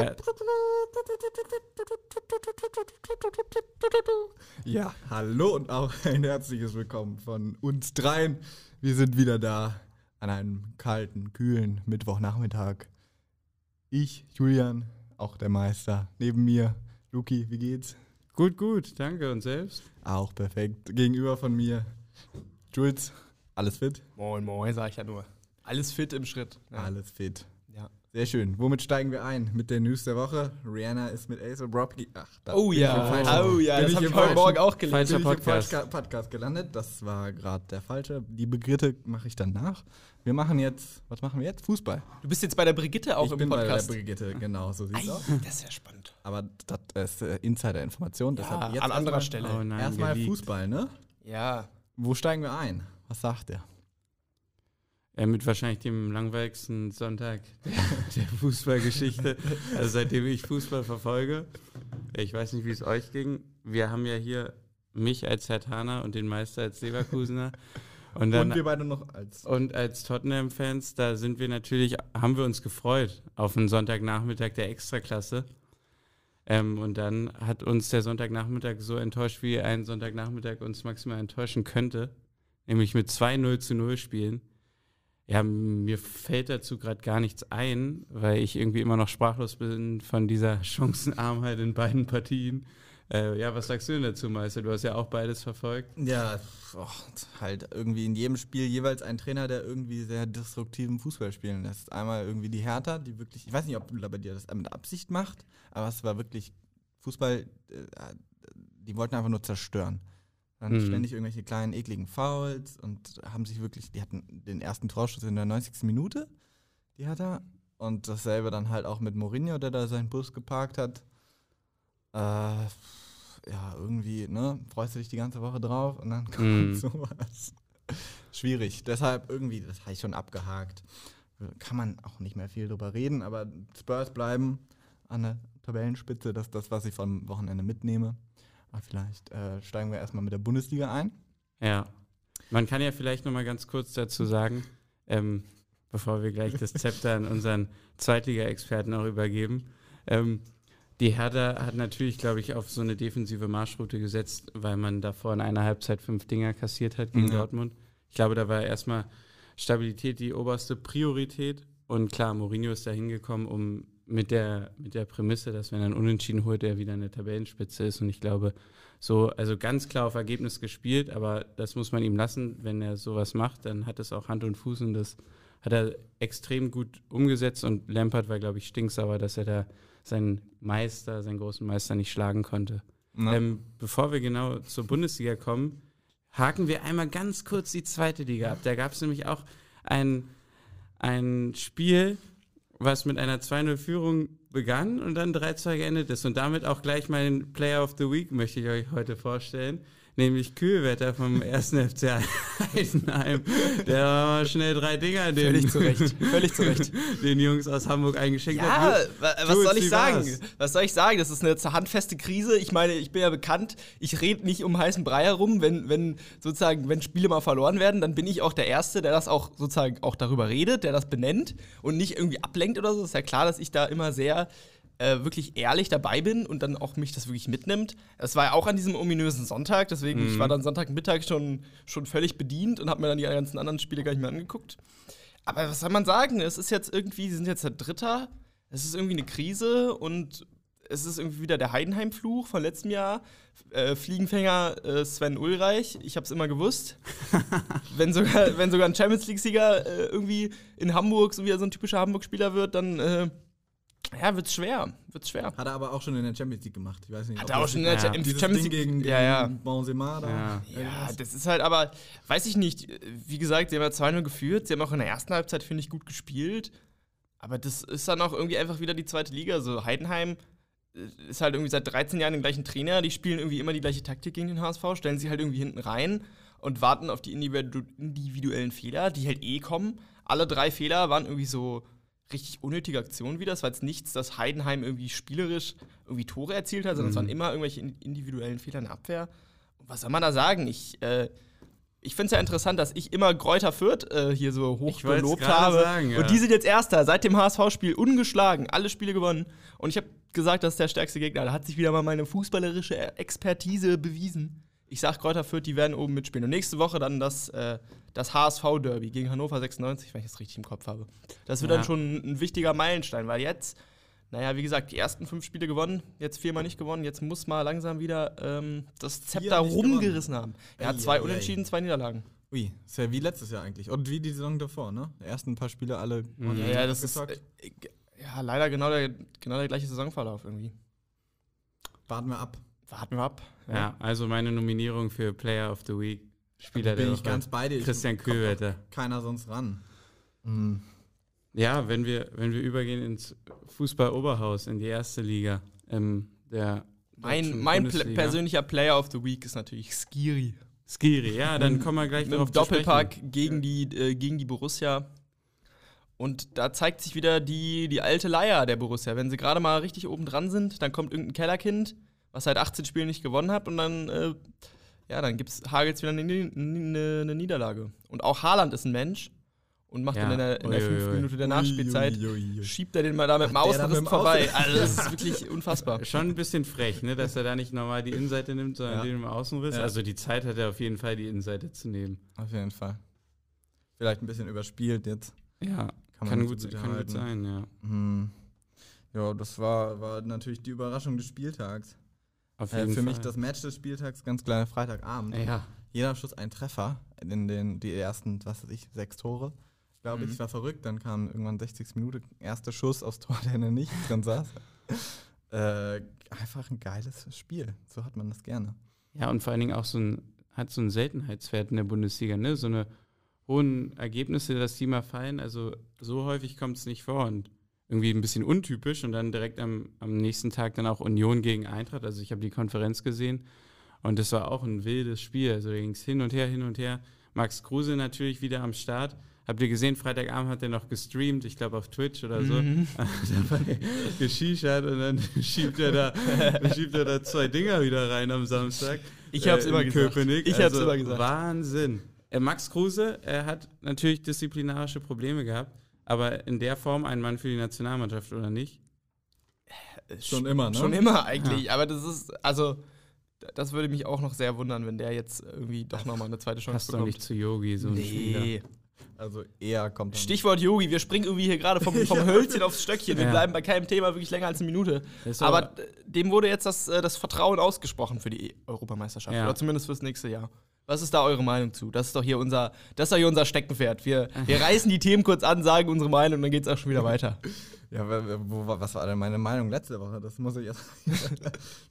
Ja. Ja, hallo und auch ein herzliches Willkommen von uns dreien. Wir sind wieder da an einem kalten, kühlen Mittwochnachmittag. Ich, Julian, auch der Meister. Neben mir, Luki, wie geht's? Gut, gut, danke. Und selbst? Auch perfekt. Gegenüber von mir, Jules, alles fit? Moin, moin, sag ich ja nur. Alles fit im Schritt. Ja. Alles fit. Sehr schön. Womit steigen wir ein? Mit der News der Woche. Rihanna ist mit Ace Rocky. Ach, da Oh bin ich im ja, falschen- oh ja, bin das ich habe im ich heute Morgen auch gelesen. Falscher bin ich im Podcast. Falsch- Podcast gelandet. Das war gerade der falsche. Die Begriffe mache ich dann nach. Wir machen jetzt, was machen wir jetzt? Fußball. Du bist jetzt bei der Brigitte auch ich im bin Podcast. bei der Brigitte, genau, so sieht's Ei, aus. das ist ja spannend. Aber das ist äh, Insider-Information. Ja, an anderer Stelle. Oh nein, Erstmal. Fußball, ne? Ja. Wo steigen wir ein? Was sagt er? Ja, mit wahrscheinlich dem langweiligsten Sonntag der, der Fußballgeschichte. Also seitdem ich Fußball verfolge. Ich weiß nicht, wie es euch ging. Wir haben ja hier mich als Herr Tana und den Meister als Leverkusener. Und dann Und wir beide noch als. Und als Tottenham-Fans, da sind wir natürlich, haben wir uns gefreut auf einen Sonntagnachmittag der Extraklasse. Ähm, und dann hat uns der Sonntagnachmittag so enttäuscht, wie ein Sonntagnachmittag uns maximal enttäuschen könnte. Nämlich mit zwei 0 zu 0 Spielen. Ja, mir fällt dazu gerade gar nichts ein, weil ich irgendwie immer noch sprachlos bin von dieser Chancenarmheit in beiden Partien. Äh, ja, was sagst du denn dazu, Meister? Du hast ja auch beides verfolgt. Ja, och, halt irgendwie in jedem Spiel jeweils ein Trainer, der irgendwie sehr destruktiven Fußball spielen lässt. Einmal irgendwie die Hertha, die wirklich, ich weiß nicht, ob bei dir das mit Absicht macht, aber es war wirklich Fußball, äh, die wollten einfach nur zerstören. Dann Mhm. ständig irgendwelche kleinen, ekligen Fouls und haben sich wirklich, die hatten den ersten Torschuss in der 90. Minute, die Hertha. Und dasselbe dann halt auch mit Mourinho, der da seinen Bus geparkt hat. Äh, ja, irgendwie, ne, freust du dich die ganze Woche drauf und dann kommt Mhm. sowas. Schwierig. Deshalb irgendwie, das habe ich schon abgehakt. Kann man auch nicht mehr viel drüber reden, aber Spurs bleiben an der Tabellenspitze. Das ist das, was ich vom Wochenende mitnehme. Aber vielleicht äh, steigen wir erstmal mit der Bundesliga ein. Ja. Man kann ja vielleicht noch mal ganz kurz dazu sagen, ähm, bevor wir gleich das Zepter an unseren Zweitliga-Experten auch übergeben. Ähm, die Hertha hat natürlich, glaube ich, auf so eine defensive Marschroute gesetzt, weil man davor in einer Halbzeit fünf Dinger kassiert hat gegen Ja. Dortmund. Ich glaube, da war erstmal Stabilität die oberste Priorität. Und klar, Mourinho ist da hingekommen, um mit der, mit der Prämisse, dass wenn er einen Unentschieden holt, er wieder eine Tabellenspitze ist. Und ich glaube, so, also ganz klar auf Ergebnis gespielt, aber das muss man ihm lassen. Wenn er sowas macht, dann hat es auch Hand und Fuß und das hat er extrem gut umgesetzt. Und Lampard war, glaube ich, stinksauer, dass er da seinen Meister, seinen großen Meister nicht schlagen konnte. Ähm, bevor wir genau zur Bundesliga kommen, haken wir einmal ganz kurz die zweite Liga ab. Da gab es nämlich auch ein, ein Spiel, was mit einer 2-0-Führung begann und dann 3-2 geendet ist. Und damit auch gleich meinen Player of the Week möchte ich euch heute vorstellen. Nämlich Kühlwetter vom 1. FC Heidenheim. Der war schnell drei Dinger den, Völlig zu Recht. Völlig zu Recht. den Jungs aus Hamburg eingeschenkt Ja, hat. wa- was soll ich sagen? war's? Was soll ich sagen? Das ist eine handfeste Krise. Ich meine, ich bin ja bekannt, ich rede nicht um heißen Brei herum. Wenn, wenn sozusagen, wenn Spiele mal verloren werden, dann bin ich auch der Erste, der das auch sozusagen auch darüber redet, der das benennt und nicht irgendwie ablenkt oder so. Ist ja klar, dass ich da immer sehr äh, wirklich ehrlich dabei bin und dann auch mich das wirklich mitnimmt. Es war ja auch an diesem ominösen Sonntag, deswegen ich war dann Sonntagmittag schon, schon völlig bedient und habe mir dann die ganzen anderen Spiele gar nicht mehr angeguckt. Aber was soll man sagen? Es ist jetzt irgendwie, sie sind jetzt der Dritter, es ist irgendwie eine Krise und es ist irgendwie wieder der Heidenheim-Fluch von letztem Jahr. Äh, Fliegenfänger äh, Sven Ulreich, ich habe es immer gewusst. wenn, sogar, wenn sogar ein Champions League-Sieger äh, irgendwie in Hamburg so wie er so ein typischer Hamburg-Spieler wird, dann äh, ja, wird's schwer. Wird's schwer. Hat er aber auch schon in der Champions League gemacht. Ich weiß nicht, Hat er auch schon in der Ja. Champions Ding League gegen, ja, ja. gegen Benzema da. Ja. Ja, das ist halt aber, weiß ich nicht. Wie gesagt, sie haben ja 2-0 geführt. Sie haben auch in der ersten Halbzeit, finde ich, gut gespielt. Aber das ist dann auch irgendwie einfach wieder die zweite Liga. So, Heidenheim äh, ist halt irgendwie seit 13 Jahren den gleichen Trainer. Die spielen irgendwie immer die gleiche Taktik gegen den HSV, stellen sie halt irgendwie hinten rein und warten auf die individu individuellen Fehler, die halt eh kommen. Alle drei Fehler waren irgendwie so richtig unnötige Aktionen wieder. Es war jetzt nichts, dass Heidenheim irgendwie spielerisch irgendwie Tore erzielt hat, sondern es waren immer irgendwelche in- individuellen Fehler in der Abwehr. Und was soll man da sagen? Ich, äh, ich finde es ja interessant, dass ich immer Gräuter Fürth äh, hier so hoch gelobt habe. sagen, ja. Und die sind jetzt Erster, seit dem HSV-Spiel ungeschlagen, alle Spiele gewonnen. Und ich habe gesagt, das ist der stärkste Gegner. Da hat sich wieder mal meine fußballerische Expertise bewiesen. Ich sag Kräuter Fürth, die werden oben mitspielen. Und nächste Woche dann das, äh, das HSV-Derby gegen Hannover 96, wenn ich das richtig im Kopf habe. Das wird Ja. dann schon ein wichtiger Meilenstein, weil jetzt, naja, wie gesagt, die ersten fünf Spiele gewonnen, jetzt viermal nicht gewonnen, jetzt muss mal langsam wieder ähm, das Zepter rumgerissen haben. Er hat Ei, zwei ei, ei. Unentschieden, zwei Niederlagen. Ui, ist ja wie letztes Jahr eigentlich. Und wie die Saison davor, ne? Die ersten paar Spiele alle. Mhm. Ja, ja, das ist abgezockt. äh, ja leider genau der, genau der gleiche Saisonverlauf irgendwie. Warten wir ab. Warten wir ab. Ja, also meine Nominierung für Player of the Week, Spieler Bin der ich Woche, ganz bei dir. Christian Kühlwetter. Keiner sonst ran. Mhm. Ja, wenn wir, wenn wir übergehen ins Fußball-Oberhaus, in die erste Liga, ähm, der Mein, mein pl persönlicher Player of the Week ist natürlich Skiri. Skiri, ja, dann kommen wir gleich Mit darauf einem zu. Doppelpack gegen die, äh, gegen die Borussia. Und da zeigt sich wieder die, die alte Leier der Borussia. Wenn sie gerade mal richtig oben dran sind, dann kommt irgendein Kellerkind, was seit 18 Spielen nicht gewonnen hat, und dann, äh, ja, dann gibt's Hagels wieder eine, eine, eine Niederlage. Und auch Haaland ist ein Mensch und macht Ja, dann in der, in der fünften. Minute der Nachspielzeit, Ui, ui, schiebt er den mal da mit dem Außenriss vorbei. Also, das ist wirklich unfassbar. Schon ein bisschen frech, ne, dass er da nicht nochmal die Innenseite nimmt, sondern Ja. den im Außenriss. Ja. Also die Zeit hat er auf jeden Fall, die Innenseite zu nehmen. Auf jeden Fall. Vielleicht ein bisschen überspielt jetzt. Ja, Kann kann, gut, kann gut sein, ja. Hm. Ja, das war, war natürlich die Überraschung des Spieltags. Auf Äh, jeden für Fall. mich das Match des Spieltags ganz klar Freitagabend. Ja, Jeder Schuss ein Treffer in den die ersten, was weiß ich, sechs Tore. Glaube Mhm. ich, war verrückt. Dann kam irgendwann 60. Minute, erster Schuss aufs Tor, der in nicht drin saß. äh, einfach ein geiles Spiel. So hat man das gerne. ja, und vor allen Dingen auch so ein, hat so einen Seltenheitswert in der Bundesliga, ne? So eine hohen Ergebnisse, dass die mal fallen. Also so häufig kommt es nicht vor und irgendwie ein bisschen untypisch und dann direkt am, am nächsten Tag dann auch Union gegen Eintracht. Also ich habe die Konferenz gesehen und das war auch ein wildes Spiel. Also da ging es hin und her, hin und her. Max Kruse natürlich wieder am Start. Habt ihr gesehen, Freitagabend hat er noch gestreamt, ich glaube auf Twitch oder so. Mhm. dabei geschichert und dann schiebt er, da, schiebt er da zwei Dinger wieder rein am Samstag. Ich hab's in immer gesagt. Köpenick. Ich hab's Also immer gesagt. Wahnsinn. Äh, Max Kruse, er hat natürlich disziplinarische Probleme gehabt, aber in der Form ein Mann für die Nationalmannschaft oder nicht? Schon immer, ne? Schon immer eigentlich. Aber das ist, also, das würde mich auch noch sehr wundern, wenn der jetzt irgendwie doch nochmal eine zweite Chance Passt doch bekommt. nicht zu Yogi, so ein Spieler. nee. Also eher kommt dann. Stichwort Yogi, wir springen irgendwie hier gerade vom, vom Hölzchen aufs Stöckchen. Wir Ja. bleiben bei keinem Thema wirklich länger als eine Minute. Aber d- dem wurde jetzt das, äh, das Vertrauen ausgesprochen für die Europameisterschaft. Ja. Oder zumindest fürs nächste Jahr. Was ist da eure Meinung zu? Das ist doch hier unser, das ist doch hier unser Steckenpferd. Wir, wir reißen die Themen kurz an, sagen unsere Meinung und dann geht es auch schon wieder weiter. Ja, wo, was war denn meine Meinung letzte Woche? Das muss ich jetzt.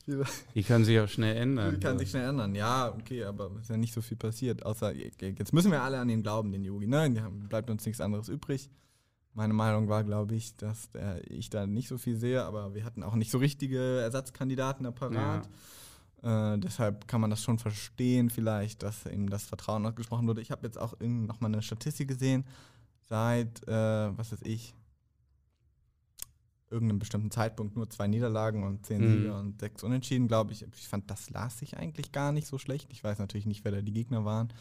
die können sich auch schnell ändern. Die kann sich schnell ändern. Ja, okay, aber ist ja nicht so viel passiert. Außer jetzt müssen wir alle an ihn glauben, den Yogi. Ne? Ja, bleibt uns nichts anderes übrig. Meine Meinung war, glaube ich, dass äh, ich da nicht so viel sehe, aber wir hatten auch nicht so richtige Ersatzkandidaten apparat. Äh, deshalb kann man das schon verstehen, vielleicht, dass ihm das Vertrauen ausgesprochen wurde. Ich habe jetzt auch nochmal eine Statistik gesehen, seit, äh, was weiß ich, irgendeinem bestimmten Zeitpunkt nur zwei Niederlagen und zehn Mhm. Siege und sechs Unentschieden, glaube ich. Ich fand, das las sich eigentlich gar nicht so schlecht. Ich weiß natürlich nicht, wer da die Gegner waren.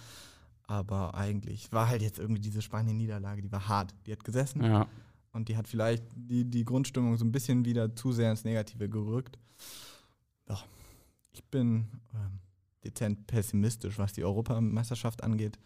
Aber eigentlich war halt jetzt irgendwie diese Spanien-Niederlage, die war hart. Die hat gesessen Ja. und die hat vielleicht die, die Grundstimmung so ein bisschen wieder zu sehr ins Negative gerückt. Ja, ich bin ähm, dezent pessimistisch, was die Europameisterschaft angeht.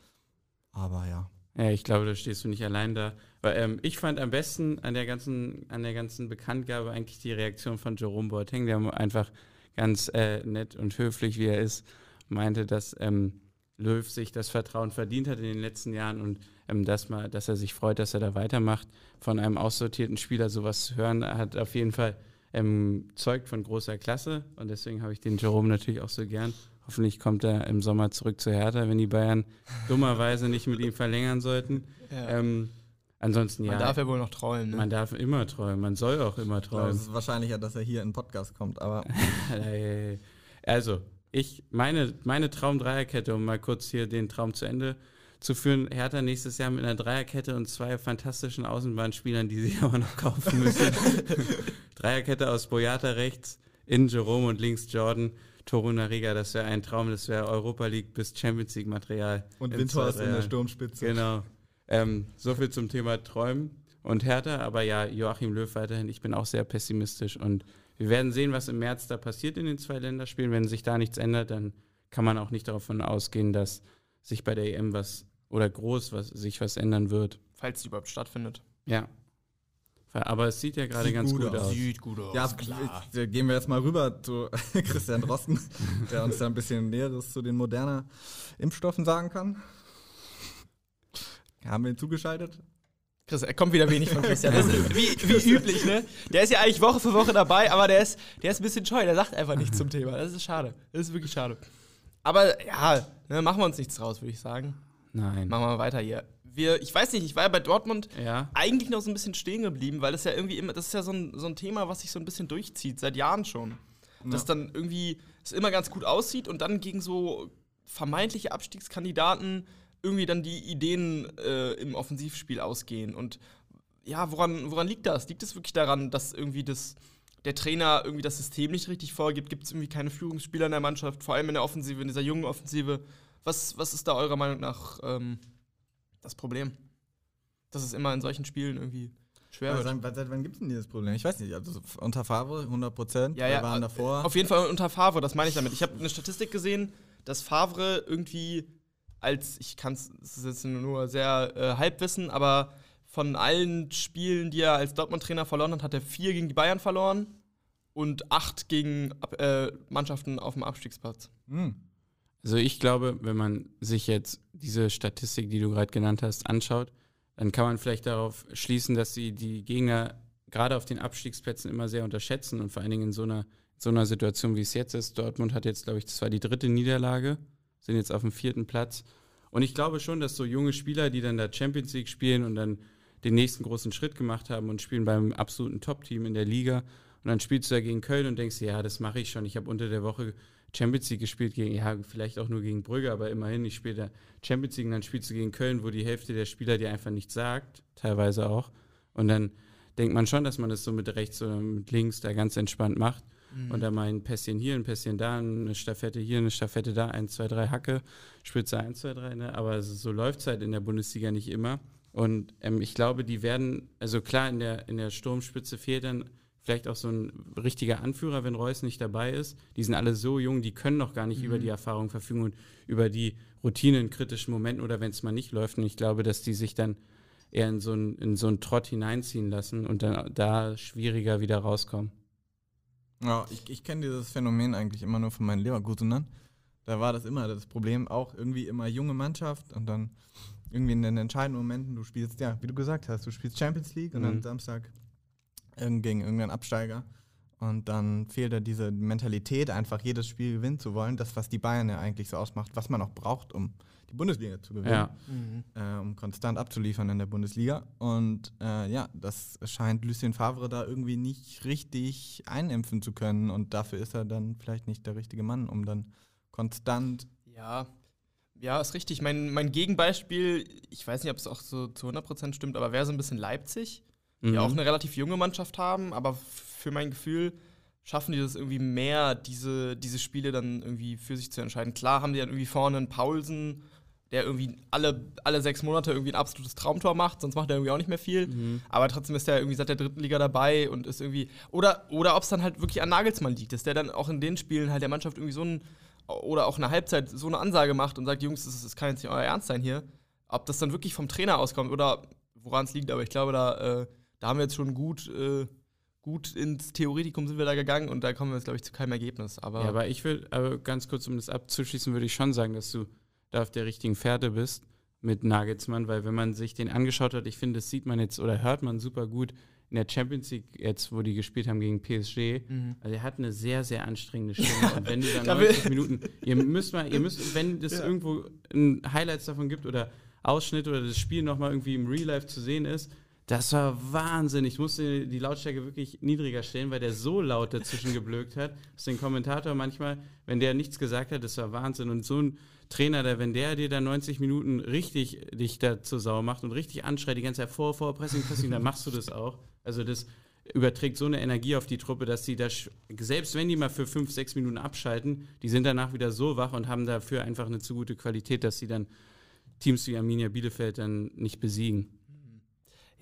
Aber ja. Ja, ich glaube, da stehst du nicht allein da. Weil, ähm, ich fand am besten an der ganzen, an der ganzen Bekanntgabe eigentlich die Reaktion von Jerome Boateng, der einfach ganz äh, nett und höflich, wie er ist, meinte, dass ähm, Löw sich das Vertrauen verdient hat in den letzten Jahren und ähm, dass, mal, dass er sich freut, dass er da weitermacht. Von einem aussortierten Spieler sowas zu hören, hat auf jeden Fall ähm, zeugt von großer Klasse und deswegen habe ich den Jerome natürlich auch so gern. Hoffentlich kommt er im Sommer zurück zu Hertha, wenn die Bayern dummerweise nicht mit ihm verlängern sollten. Ähm, ansonsten Man ja, darf ja wohl noch träumen. Ne? man darf immer träumen, man soll auch immer träumen. es ist wahrscheinlicher, dass er hier in den Podcast kommt. Aber also, ich, meine, meine Traum-Dreierkette, um mal kurz hier den Traum zu Ende zu führen, Hertha nächstes Jahr mit einer Dreierkette und zwei fantastischen Außenbahnspielern, die sie aber noch kaufen müssen. Dreierkette aus Boyata rechts, in Jerome und links Jordan. Toruna Riga, das wäre ein Traum, das wäre Europa League bis Champions League Material. Und in Windhorst in der. Sturmspitze. Genau. Ähm, so viel zum Thema Träumen und Hertha, aber ja, Joachim Löw weiterhin, ich bin auch sehr pessimistisch und wir werden sehen, was im März da passiert in den zwei Länderspielen. Wenn sich da nichts ändert, dann kann man auch nicht davon ausgehen, dass sich bei der EM was oder groß was sich was ändern wird. Falls die überhaupt stattfindet. Ja. Aber es sieht ja gerade Sieht ganz gut gut aus. aus. Sieht gut aus. Ja, ich- da gehen wir jetzt mal rüber zu Christian Drosten, der uns da ein bisschen Näheres zu den moderner Impfstoffen sagen kann. Haben wir ihn zugeschaltet? Chris, er kommt wieder wenig von Christian. Das ist wie, wie üblich, ne? Der ist ja eigentlich Woche für Woche dabei, aber der ist, der ist ein bisschen scheu. Der sagt einfach nichts zum Thema. Das ist schade. Das ist wirklich schade. Aber ja, ne, machen wir uns nichts draus, würde ich sagen. Nein. Machen wir mal weiter hier. Wir, ich weiß nicht, ich war ja bei Dortmund Ja. eigentlich noch so ein bisschen stehen geblieben, weil das ja irgendwie immer, das ist ja so ein, so ein Thema, was sich so ein bisschen durchzieht, seit Jahren schon. Dass dann irgendwie es immer ganz gut aussieht und dann gegen so vermeintliche Abstiegskandidaten irgendwie dann die Ideen äh, im Offensivspiel ausgehen. Und ja, woran, woran liegt das? Liegt es wirklich daran, dass irgendwie das, der Trainer irgendwie das System nicht richtig vorgibt? Gibt es irgendwie keine Führungsspieler in der Mannschaft, vor allem in der Offensive, in dieser jungen Offensive? Was, was ist da eurer Meinung nach ähm, das Problem? Dass es immer in solchen Spielen irgendwie schwer Ja, wird. seit, seit wann gibt es denn dieses Problem? Ich weiß nicht. Also unter Favre 100 Prozent. Ja, ja, waren äh, davor. Auf jeden Fall unter Favre, das meine ich damit. Ich habe eine Statistik gesehen, dass Favre irgendwie als, ich kann es, es ist jetzt nur sehr äh, Halbwissen, aber von allen Spielen, die er als Dortmund-Trainer verloren hat, hat er vier gegen die Bayern verloren und acht gegen äh, Mannschaften auf dem Abstiegsplatz. Hm. Also ich glaube, wenn man sich jetzt diese Statistik, die du gerade genannt hast, anschaut, dann kann man vielleicht darauf schließen, dass sie die Gegner gerade auf den Abstiegsplätzen immer sehr unterschätzen und vor allen Dingen in so einer, so einer Situation, wie es jetzt ist. Dortmund hat jetzt, glaube ich, das war die dritte Niederlage, sind jetzt auf dem vierten Platz. Und ich glaube schon, dass so junge Spieler, die dann da Champions League spielen und dann den nächsten großen Schritt gemacht haben und spielen beim absoluten Top-Team in der Liga und dann spielst du da gegen Köln und denkst, ja, das mache ich schon. Ich habe unter der Woche Champions League gespielt gegen, ja, vielleicht auch nur gegen Brügge, aber immerhin, ich spiele Champions League und dann spielst du gegen Köln, wo die Hälfte der Spieler dir einfach nichts sagt, teilweise auch. Und dann denkt man schon, dass man das so mit rechts oder mit links da ganz entspannt macht. Und dann mal ein Pässchen hier, ein Pässchen da, eine Staffette hier, eine Staffette da, eins, zwei, drei Hacke, Spitze eins, zwei, drei, ne? Aber so läuft es halt in der Bundesliga nicht immer. Und ähm, ich glaube, die werden, also klar, in der, in der Sturmspitze fehlt dann vielleicht auch so ein richtiger Anführer, wenn Reus nicht dabei ist. Die sind alle so jung, die können noch gar nicht über die Erfahrung verfügen und über die Routine in kritischen Momenten oder wenn es mal nicht läuft. Und ich glaube, dass die sich dann eher in so einen, in so einen Trott hineinziehen lassen und dann da schwieriger wieder rauskommen. Ja, ich, ich kenne dieses Phänomen eigentlich immer nur von meinen Leverkusenern. Da war das immer das Problem, auch irgendwie immer junge Mannschaft und dann irgendwie in den entscheidenden Momenten, du spielst, ja, wie du gesagt hast, du spielst Champions League und Mhm. dann Samstag gegen irgendeinen Absteiger und dann fehlt da diese Mentalität, einfach jedes Spiel gewinnen zu wollen, das, was die Bayern ja eigentlich so ausmacht, was man auch braucht, um die Bundesliga zu gewinnen Ja, äh, um konstant abzuliefern in der Bundesliga. Und äh, ja, das scheint Lucien Favre da irgendwie nicht richtig einimpfen zu können. Und dafür ist er dann vielleicht nicht der richtige Mann, um dann konstant. Ja, ja, ist richtig. Mein, mein Gegenbeispiel, ich weiß nicht, ob es auch so zu 100% stimmt, aber wäre so ein bisschen Leipzig, die Mhm. auch eine relativ junge Mannschaft haben, aber für mein Gefühl schaffen die das irgendwie mehr, diese, diese Spiele dann irgendwie für sich zu entscheiden. Klar haben die dann irgendwie vorne einen Paulsen, der irgendwie alle, alle sechs Monate irgendwie ein absolutes Traumtor macht, sonst macht er irgendwie auch nicht mehr viel. Mhm. Aber trotzdem ist er irgendwie seit der dritten Liga dabei und ist irgendwie. Oder, oder ob es dann halt wirklich an Nagelsmann liegt, dass der dann auch in den Spielen halt der Mannschaft irgendwie so ein. Oder auch in der Halbzeit so eine Ansage macht und sagt: Jungs, das, das kann jetzt nicht euer Ernst sein hier. Ob das dann wirklich vom Trainer auskommt oder woran es liegt, aber ich glaube, da, äh, da haben wir jetzt schon gut, äh, gut ins Theoretikum sind wir da gegangen und da kommen wir jetzt, glaube ich, zu keinem Ergebnis. Aber, Ja, aber ich will, aber ganz kurz, um das abzuschließen, würde ich schon sagen, dass du da auf der richtigen Fährte bist mit Nagelsmann, weil wenn man sich den angeschaut hat, ich finde, das sieht man jetzt oder hört man super gut in der Champions League jetzt, wo die gespielt haben gegen PSG. Mhm. Also er hat eine sehr, sehr anstrengende Stimme. Und wenn du dann Da will- 90 Minuten, ihr müsst mal, ihr müsst, wenn es Ja. irgendwo ein Highlights davon gibt oder Ausschnitt oder das Spiel nochmal irgendwie im Real Life zu sehen ist, das war Wahnsinn. Ich musste die Lautstärke wirklich niedriger stellen, weil der so laut dazwischen geblökt hat, dass den Kommentator manchmal, wenn der nichts gesagt hat, das war Wahnsinn. Und so ein Trainer, der, wenn der dir da 90 Minuten richtig dich da zur Sau macht und richtig anschreit, die ganze Zeit vor, vor, Pressing, Pressing, dann machst du das auch. Also das überträgt so eine Energie auf die Truppe, dass sie das, selbst wenn die mal für fünf, sechs Minuten abschalten, die sind danach wieder so wach und haben dafür einfach eine zu gute Qualität, dass sie dann Teams wie Arminia Bielefeld dann nicht besiegen.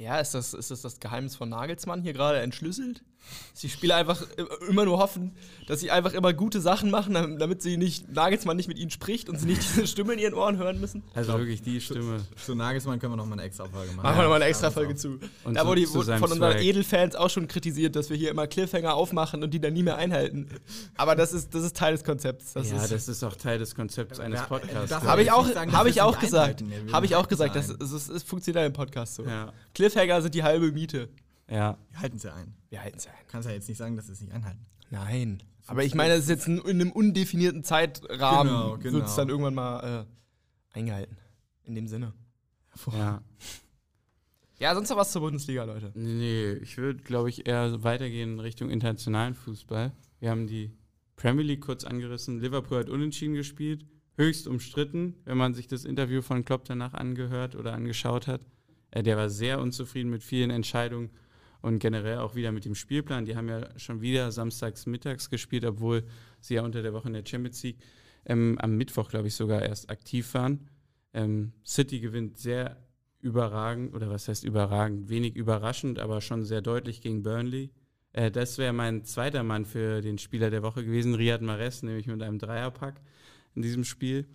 Ja, ist das, ist das das Geheimnis von Nagelsmann hier gerade entschlüsselt? Dass die Spieler einfach immer nur hoffen, dass sie einfach immer gute Sachen machen, damit sie nicht, Nagelsmann nicht mit ihnen spricht und sie nicht diese Stimme in ihren Ohren hören müssen? Also glaub, wirklich die Stimme. Zu, zu Nagelsmann können wir noch mal eine extra Folge machen. Machen wir noch mal eine extra Folge zu. Und da wurde, zu wurde von unseren. Edelfans auch schon kritisiert, dass wir hier immer Cliffhanger aufmachen und die dann nie mehr einhalten. Aber das ist, das ist Teil des Konzepts. Das ja, ist, das ist auch Teil des Konzepts eines Ja, Podcasts. das Habe ich auch, sagen, wir ich auch gesagt. Habe ich auch gesagt. Das, ist- es funktioniert im Podcast so. ja, Cliffhanger sind die halbe Miete. Ja. Wir halten es ja ein. Wir halten es ein. Kannst ja jetzt nicht sagen, dass wir es nicht einhalten. Nein. Aber ich meine, das ist jetzt in, in einem undefinierten Zeitrahmen Genau, genau. wird es dann irgendwann mal äh, eingehalten. In dem Sinne. ja. Ja, sonst noch was zur Bundesliga, Leute. Nee, ich würde, glaube ich, eher weitergehen in Richtung internationalen Fußball. Wir haben die Premier League kurz angerissen. Liverpool hat unentschieden gespielt. Höchst umstritten, wenn man sich das Interview von Klopp danach angehört oder angeschaut hat. Äh, der war sehr unzufrieden mit vielen Entscheidungen und generell auch wieder mit dem Spielplan. Die haben ja schon wieder samstags mittags gespielt, obwohl sie ja unter der Woche in der Champions League ähm, am Mittwoch, glaube ich, sogar erst aktiv waren. Ähm, City gewinnt sehr überragend, oder was heißt überragend, wenig überraschend, aber schon sehr deutlich gegen Burnley. Äh, das wäre mein zweiter Mann für den Spieler der Woche gewesen, Riyad Mahrez, nämlich mit einem Dreierpack in diesem Spiel.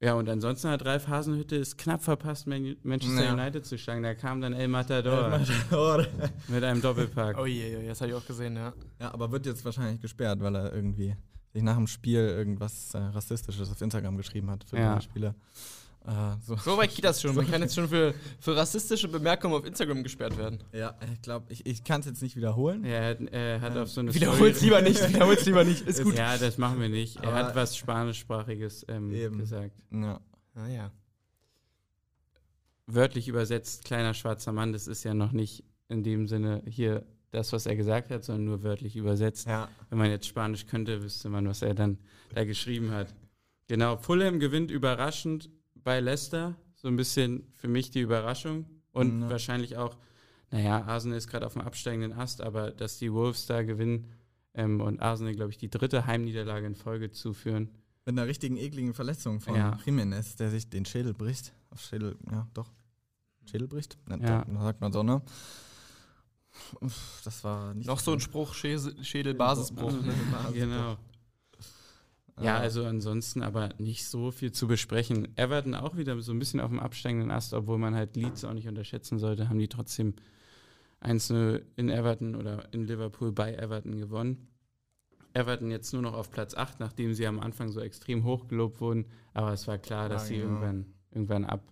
Ja, und ansonsten hat Ralf Hasenhütte es knapp verpasst, Man Manchester Ja. United zu schlagen. Da kam dann El Matador mit einem Doppelpack. Oh je, je, das habe ich auch gesehen, ja. Ja, aber wird jetzt wahrscheinlich gesperrt, weil er irgendwie sich nach dem Spiel irgendwas äh, Rassistisches auf Instagram geschrieben hat für Ja. die Spieler. Äh, so. So weit geht das schon. Man kann jetzt schon für, für rassistische Bemerkungen auf Instagram gesperrt werden. Ja, ich glaube, ich, ich kann es jetzt nicht wiederholen. Er hat, er hat auf so eine Wiederhol's lieber nicht, wiederhol's lieber nicht. Ist gut. Ja, das machen wir nicht. Er Aber- hat was Spanischsprachiges ähm, gesagt. Ja. Ah, ja. Wörtlich übersetzt, kleiner schwarzer Mann, das ist ja noch nicht in dem Sinne hier das, was er gesagt hat, sondern nur wörtlich übersetzt. ja. Wenn man jetzt Spanisch könnte, wüsste man, was er dann da geschrieben hat. Genau, Fulham gewinnt überraschend bei Leicester. So ein bisschen für mich die Überraschung. Und Ja. wahrscheinlich auch, naja, Arsenal ist gerade auf dem absteigenden Ast, aber dass die Wolves da gewinnen ähm, und Arsenal, glaube ich, die dritte Heimniederlage in Folge zuführen. Mit einer richtigen ekligen Verletzung von Ja. Jiménez, der sich den Schädel bricht. Auf Schädel, ja, doch. Schädel bricht? Ja. Da sagt man so, ne? Das war nicht Noch so ein Spruch, Schädel-Basisbruch. Ne? Genau. Ja, also ansonsten aber nicht so viel zu besprechen. Everton auch wieder so ein bisschen auf dem absteigenden Ast, obwohl man halt Leeds auch nicht unterschätzen sollte, haben die trotzdem 1-0 in Everton oder in Liverpool bei Everton gewonnen. Everton jetzt nur noch auf Platz 8, nachdem sie am Anfang so extrem hoch gelobt wurden. Aber es war klar, dass Ja, sie genau. irgendwann, irgendwann ab,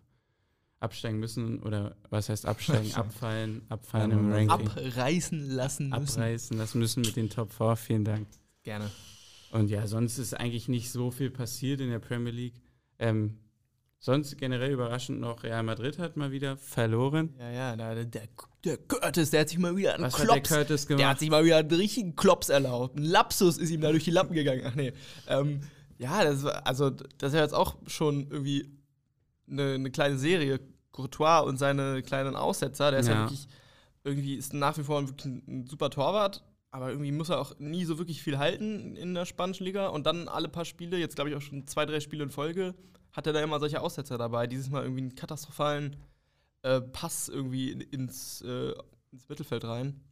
absteigen müssen. Oder was heißt absteigen? abfallen, abfallen Ja, im Ranking. Abreißen lassen müssen. Abreißen lassen müssen mit den Top 4. Vielen Dank. Gerne. Und ja, sonst ist eigentlich nicht so viel passiert in der Premier League. Ähm, sonst generell überraschend noch, Real Madrid hat mal wieder verloren. Ja, ja, der, der, der Curtis, der hat sich mal wieder einen Was hat der Klops. Curtis Der hat gemacht? sich mal wieder einen richtigen Klops erlaubt. Ein Lapsus ist ihm da durch die Lappen gegangen. Ach nee. Ähm, ja, das war, also das ist ja jetzt auch schon irgendwie eine, eine kleine Serie. Courtois und seine kleinen Aussetzer, der ist ja, Ja. wirklich, irgendwie ist nach wie vor ein, ein super Torwart, aber irgendwie muss er auch nie so wirklich viel halten in der spanischen Liga. Und dann alle paar Spiele, jetzt glaube ich auch schon zwei, drei Spiele in Folge, hat er da immer solche Aussetzer dabei. Dieses Mal irgendwie einen katastrophalen äh, Pass irgendwie in, ins, äh, ins Mittelfeld rein,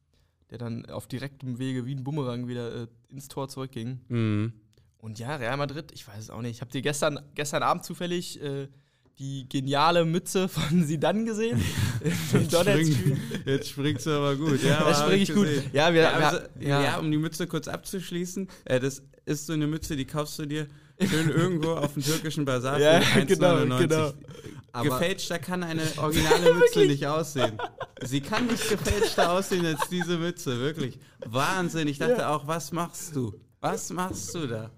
der dann auf direktem Wege wie ein Bumerang wieder äh, ins Tor zurückging. Mhm. Und ja, Real Madrid, ich weiß es auch nicht. Ich habe dir gestern, gestern Abend zufällig äh, die geniale Mütze von Sidan gesehen. Im Donetsk-Spiel. jetzt springst du aber gut. Ja, hab spring ich gut. gesehen. Ja, wir, Ja, also, ja. ja. um die Mütze kurz abzuschließen, äh, das ist so eine Mütze, die kaufst du dir schön irgendwo auf dem türkischen Bazar Ja, für 1,99. genau, genau. Aber- Gefälschter kann eine originale Mütze nicht aussehen. Sie kann nicht gefälschter aussehen als diese Mütze, wirklich. Wahnsinn. Ich dachte auch, was machst du? Was machst du da?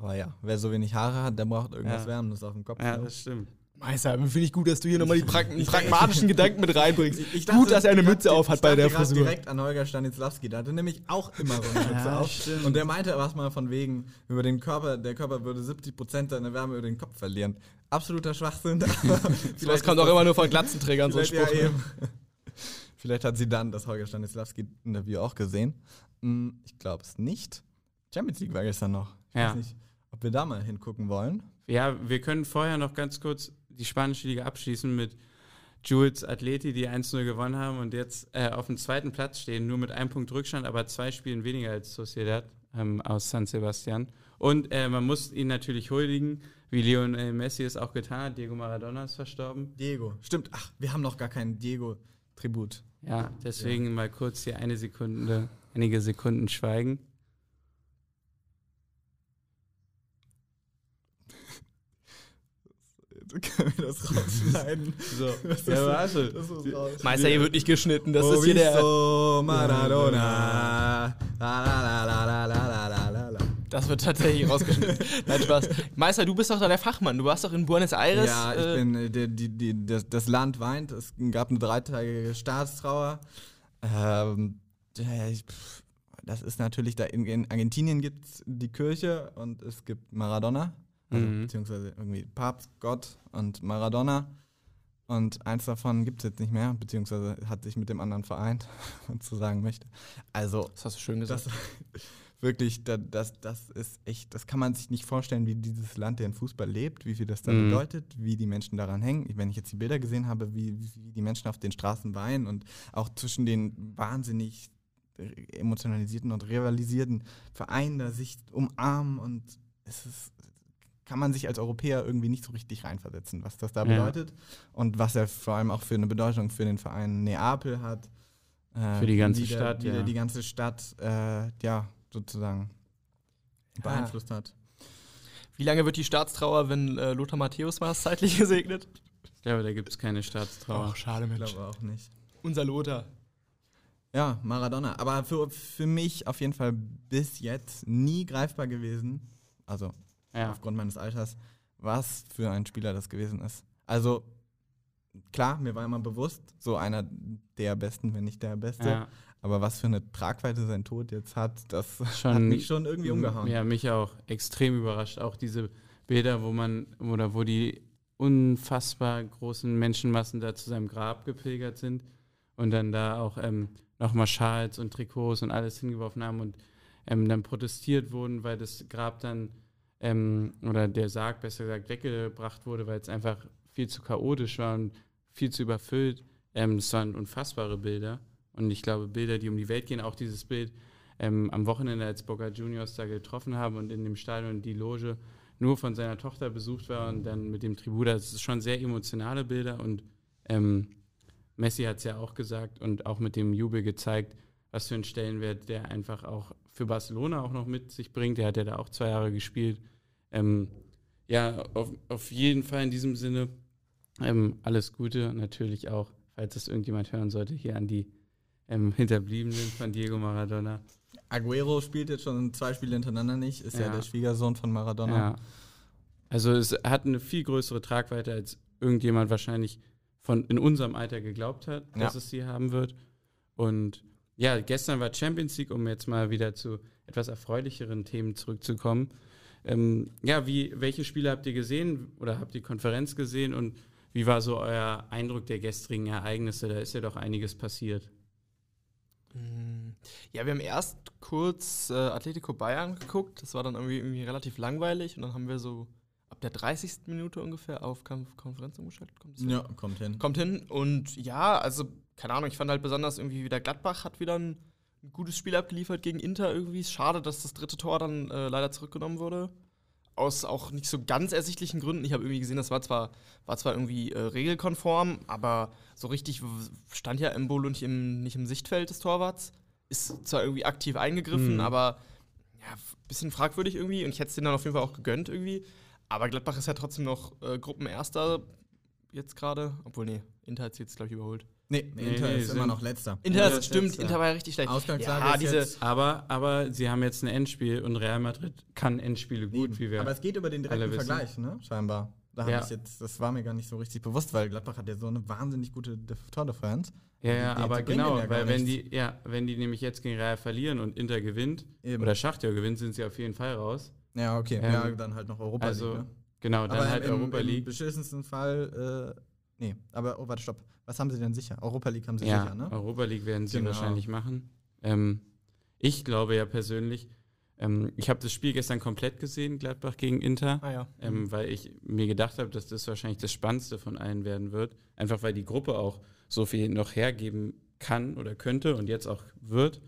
Aber ja, wer so wenig Haare hat, der braucht irgendwas Ja. Wärmendes auf dem Kopf. Ja, ne? das stimmt. Meister, finde ich gut, dass du hier nochmal die Prag pragmatischen Gedanken mit reinbringst. Ich dachte- gut, dass er eine ich Mütze auf hat ich bei der Frisur. direkt an Holger Stanislawski, der hatte nämlich auch immer so eine Mütze Ja, auf. stimmt. Und der meinte was mal von wegen, über den Körper, der Körper würde 70% seiner Wärme über den Kopf verlieren. Absoluter Schwachsinn. Sowas kommt auch immer nur von Glatzenträgern, so ein Vielleicht, Spruch. ja, ne? eben. Vielleicht hat sie dann das Holger Stanislawski-Interview auch gesehen. Hm, Ich glaube es nicht. Champions League war gestern noch. Ich Ja. weiß nicht, ob wir da mal hingucken wollen. Ja, wir können vorher noch ganz kurz die spanische Liga abschließen mit Jules Atleti, die 1-0 gewonnen haben und jetzt äh, auf dem zweiten Platz stehen, nur mit einem Punkt Rückstand, aber zwei Spielen weniger als Sociedad ähm, aus San Sebastian. Und äh, man muss ihn natürlich huldigen, wie Lionel Messi es auch getan hat. Diego Maradona ist verstorben. Diego. Stimmt. Ach, wir haben noch gar keinen Diego-Tribut. Ja, deswegen mal kurz hier eine Sekunde, einige Sekunden schweigen. können wir das rausschneiden. So. Das ja, warte. Meister, hier wird nicht geschnitten. Das oh, ist hier der. Maradona. Das wird tatsächlich rausgeschnitten. Nein, Spaß. Meister, du bist doch da der Fachmann. Du warst doch in Buenos Aires. Ja, ich äh, bin. Äh, die, die, die, das, das, Land weint. Es gab eine dreitägige Staatstrauer. Ähm, das ist natürlich da in, in Argentinien gibt es die Kirche und es gibt Maradona. Also, Mhm. Beziehungsweise irgendwie Papst, Gott und Maradona. Und eins davon gibt es jetzt nicht mehr, beziehungsweise hat sich mit dem anderen vereint, wenn man so sagen möchte. Also, Das hast du schön gesagt. das wirklich, da- das, das ist echt, das kann man sich nicht vorstellen, wie dieses Land den Fußball lebt, wie viel das da Mhm. bedeutet, wie die Menschen daran hängen. Wenn ich jetzt die Bilder gesehen habe, wie, wie die Menschen auf den Straßen weinen und auch zwischen den wahnsinnig emotionalisierten und rivalisierten Vereinen da sich umarmen und es ist, kann man sich als Europäer irgendwie nicht so richtig reinversetzen, was das da Ja. bedeutet und was er vor allem auch für eine Bedeutung für den Verein Neapel hat. Äh, Für die ganze der- Stadt, wie der ja. die ganze Stadt, äh, ja, sozusagen beeinflusst hat. Wie lange wird die Staatstrauer, wenn äh, Lothar Matthäus war, zeitlich gesegnet? Ich glaube, da gibt es keine Staatstrauer. schade, Ich glaube auch nicht. Unser Lothar. Ja, Maradona. Aber für, für mich auf jeden Fall bis jetzt nie greifbar gewesen. Also ja. aufgrund meines Alters, was für ein Spieler das gewesen ist. Also klar, mir war immer bewusst, so einer der Besten, wenn nicht der Beste. ja. Aber was für eine Tragweite sein Tod jetzt hat, das Schon- hat mich schon irgendwie umgehauen. Ja, mich auch extrem überrascht. Auch diese Bilder, wo man, oder wo die unfassbar großen Menschenmassen da zu seinem Grab gepilgert sind und dann da auch ähm, nochmal Schals und Trikots und alles hingeworfen haben und ähm, dann protestiert wurden, weil das Grab dann ähm, oder der Sarg besser gesagt weggebracht wurde, weil es einfach viel zu chaotisch war und viel zu überfüllt. Ähm, das waren unfassbare Bilder. Und ich glaube, Bilder, die um die Welt gehen, auch dieses Bild ähm, am Wochenende, als Boca Juniors da getroffen haben und in dem Stadion die Loge nur von seiner Tochter besucht war und dann mit dem Tribuda. Das ist schon sehr emotionale Bilder und ähm, Messi hat es ja auch gesagt und auch mit dem Jubel gezeigt, was für einen Stellenwert der einfach auch für Barcelona auch noch mit sich bringt. Der hat ja da auch zwei Jahre gespielt. Ähm, ja, auf, auf jeden Fall in diesem Sinne ähm, alles Gute. Natürlich auch, falls das irgendjemand hören sollte, hier an die ähm, Hinterbliebenen von Diego Maradona. Aguero spielt jetzt schon zwei Spiele hintereinander nicht, ist ja, Ja. der Schwiegersohn von Maradona. Ja. Also es hat eine viel größere Tragweite, als irgendjemand wahrscheinlich von in unserem Alter geglaubt hat, dass Ja. es sie haben wird. Und ja, gestern war Champions League, um jetzt mal wieder zu etwas erfreulicheren Themen zurückzukommen. Ähm, ja, wie, welche Spiele habt ihr gesehen oder habt ihr Konferenz gesehen und wie war so euer Eindruck der gestrigen Ereignisse? Da ist ja doch einiges passiert. Mm, Ja, wir haben erst kurz äh, Atletico Bayern geguckt. Das war dann irgendwie, irgendwie relativ langweilig. Und dann haben wir so ab der 30. Minute ungefähr auf Kampf Konferenz umgeschaltet. Kommt das hin? Ja, kommt hin. Kommt hin. Und ja, also, keine Ahnung, ich fand halt besonders irgendwie wieder Gladbach hat wieder ein, ein gutes Spiel abgeliefert gegen Inter irgendwie. Ist schade, dass das dritte Tor dann äh, leider zurückgenommen wurde. Aus auch nicht so ganz ersichtlichen Gründen. Ich habe irgendwie gesehen, das war zwar, war zwar irgendwie äh, regelkonform, aber so richtig stand ja Embolo nicht im, nicht im Sichtfeld des Torwarts. Ist zwar irgendwie aktiv eingegriffen, Mhm. aber ja, bisschen fragwürdig irgendwie. Und ich hätte es denen dann auf jeden Fall auch gegönnt irgendwie. Aber Gladbach ist ja trotzdem noch äh, Gruppenerster jetzt gerade. Obwohl, nee, Inter hat es jetzt, glaube ich, überholt. Nee, Nee, Inter nee, ist immer noch letzter. Inter, ist, stimmt, letzter. Inter war ja richtig schlecht. Ausgangslage ja, ist diese, jetzt Aber, aber sie haben jetzt ein Endspiel und Real Madrid kann Endspiele gut, wie wir. Aber es geht über den direkten. Vergleich, ne? Scheinbar. Da habe Ja. ich jetzt, das war mir gar nicht so richtig bewusst, weil Gladbach hat ja so eine wahnsinnig gute Dif- Tordifferenz. Ja, ja, Die- die aber genau, ja weil wenn nichts. die, ja, wenn die nämlich jetzt gegen Real verlieren und Inter gewinnt Eben. oder Schachtja gewinnt, sind sie auf jeden Fall raus. Ja, okay. Ähm, ja, dann halt noch Europa also, League. Ne? Genau, dann Aber halt im, Europa im League. beschissensten Fall Nee, aber oh, warte, stopp. Was haben sie denn sicher? Europa League haben sie ja, sicher, ne? Europa League werden sie Genau. wahrscheinlich machen. Ähm, ich glaube ja persönlich, ähm, ich habe das Spiel gestern komplett gesehen, Gladbach gegen Inter. Ah ja. ähm, weil ich mir gedacht habe, dass das wahrscheinlich das Spannendste von allen werden wird. Einfach weil die Gruppe auch so viel noch hergeben kann oder könnte und jetzt auch wird.